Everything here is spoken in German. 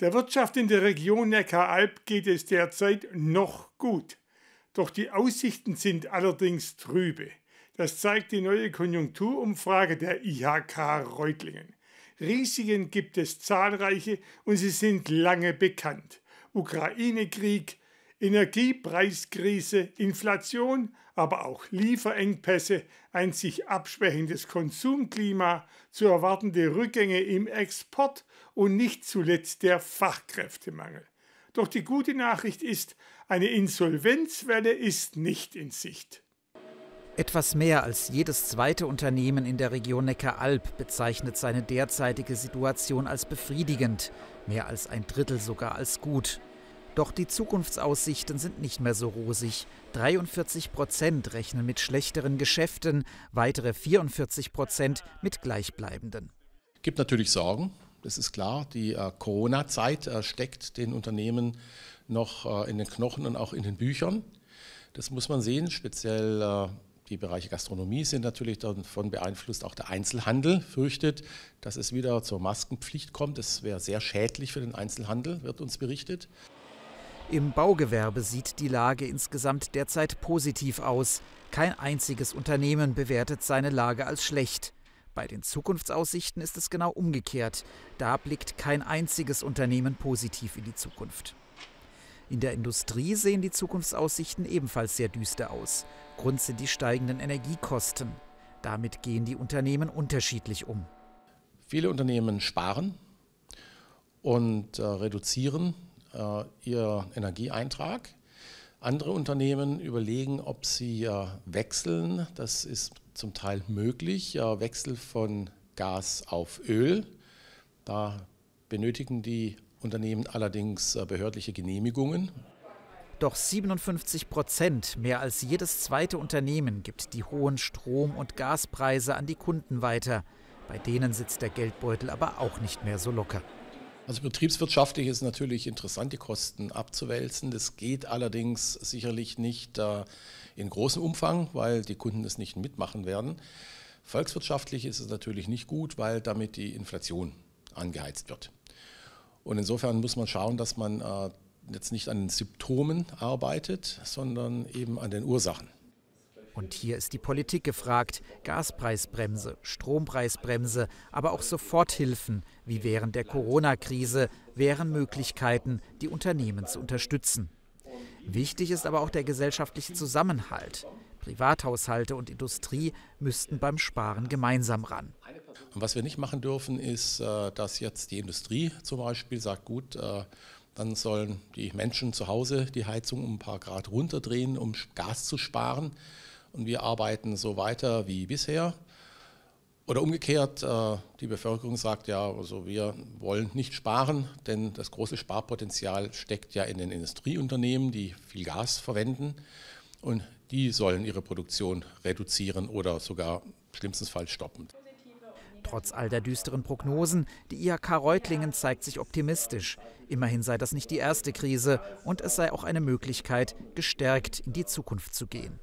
Der Wirtschaft in der Region Neckaralb geht es derzeit noch gut. Doch die Aussichten sind allerdings trübe. Das zeigt die neue Konjunkturumfrage der IHK Reutlingen. Risiken gibt es zahlreiche und sie sind lange bekannt. Ukraine-Krieg, Energiepreiskrise, Inflation, aber auch Lieferengpässe, ein sich abschwächendes Konsumklima, zu erwartende Rückgänge im Export und nicht zuletzt der Fachkräftemangel. Doch die gute Nachricht ist, eine Insolvenzwelle ist nicht in Sicht. Etwas mehr als jedes zweite Unternehmen in der Region Neckar-Alb bezeichnet seine derzeitige Situation als befriedigend, mehr als ein Drittel sogar als gut. Doch die Zukunftsaussichten sind nicht mehr so rosig. 43 Prozent rechnen mit schlechteren Geschäften, weitere 44 Prozent mit gleichbleibenden. Es gibt natürlich Sorgen, das ist klar. Die äh, Corona-Zeit äh, steckt den Unternehmen noch äh, in den Knochen und auch in den Büchern. Das muss man sehen, speziell äh, die Bereiche Gastronomie sind natürlich davon beeinflusst. Auch der Einzelhandel fürchtet, dass es wieder zur Maskenpflicht kommt. Das wäre sehr schädlich für den Einzelhandel, wird uns berichtet. Im Baugewerbe sieht die Lage insgesamt derzeit positiv aus. Kein einziges Unternehmen bewertet seine Lage als schlecht. Bei den Zukunftsaussichten ist es genau umgekehrt. Da blickt kein einziges Unternehmen positiv in die Zukunft. In der Industrie sehen die Zukunftsaussichten ebenfalls sehr düster aus. Grund sind die steigenden Energiekosten. Damit gehen die Unternehmen unterschiedlich um. Viele Unternehmen sparen und äh, reduzieren äh, ihr Energieeintrag. Andere Unternehmen überlegen, ob sie äh, wechseln. Das ist zum Teil möglich. Äh, Wechsel von Gas auf Öl. Da benötigen die Unternehmen allerdings äh, behördliche Genehmigungen. Doch 57 Prozent, mehr als jedes zweite Unternehmen, gibt die hohen Strom- und Gaspreise an die Kunden weiter. Bei denen sitzt der Geldbeutel aber auch nicht mehr so locker. Also betriebswirtschaftlich ist es natürlich interessant, die Kosten abzuwälzen. Das geht allerdings sicherlich nicht äh, in großem Umfang, weil die Kunden das nicht mitmachen werden. Volkswirtschaftlich ist es natürlich nicht gut, weil damit die Inflation angeheizt wird. Und insofern muss man schauen, dass man äh, jetzt nicht an den Symptomen arbeitet, sondern eben an den Ursachen. Und hier ist die Politik gefragt. Gaspreisbremse, Strompreisbremse, aber auch Soforthilfen, wie während der Corona-Krise, wären Möglichkeiten, die Unternehmen zu unterstützen. Wichtig ist aber auch der gesellschaftliche Zusammenhalt. Privathaushalte und Industrie müssten beim Sparen gemeinsam ran. Und was wir nicht machen dürfen, ist, äh, dass jetzt die Industrie zum Beispiel sagt, gut, äh, dann sollen die Menschen zu Hause die Heizung um ein paar Grad runterdrehen, um Gas zu sparen. Und wir arbeiten so weiter wie bisher. Oder umgekehrt, äh, die Bevölkerung sagt ja, also wir wollen nicht sparen, denn das große Sparpotenzial steckt ja in den Industrieunternehmen, die viel Gas verwenden. Und die sollen ihre Produktion reduzieren oder sogar schlimmstenfalls stoppen. Trotz all der düsteren Prognosen, die IHK Reutlingen zeigt sich optimistisch. Immerhin sei das nicht die erste Krise und es sei auch eine Möglichkeit, gestärkt in die Zukunft zu gehen.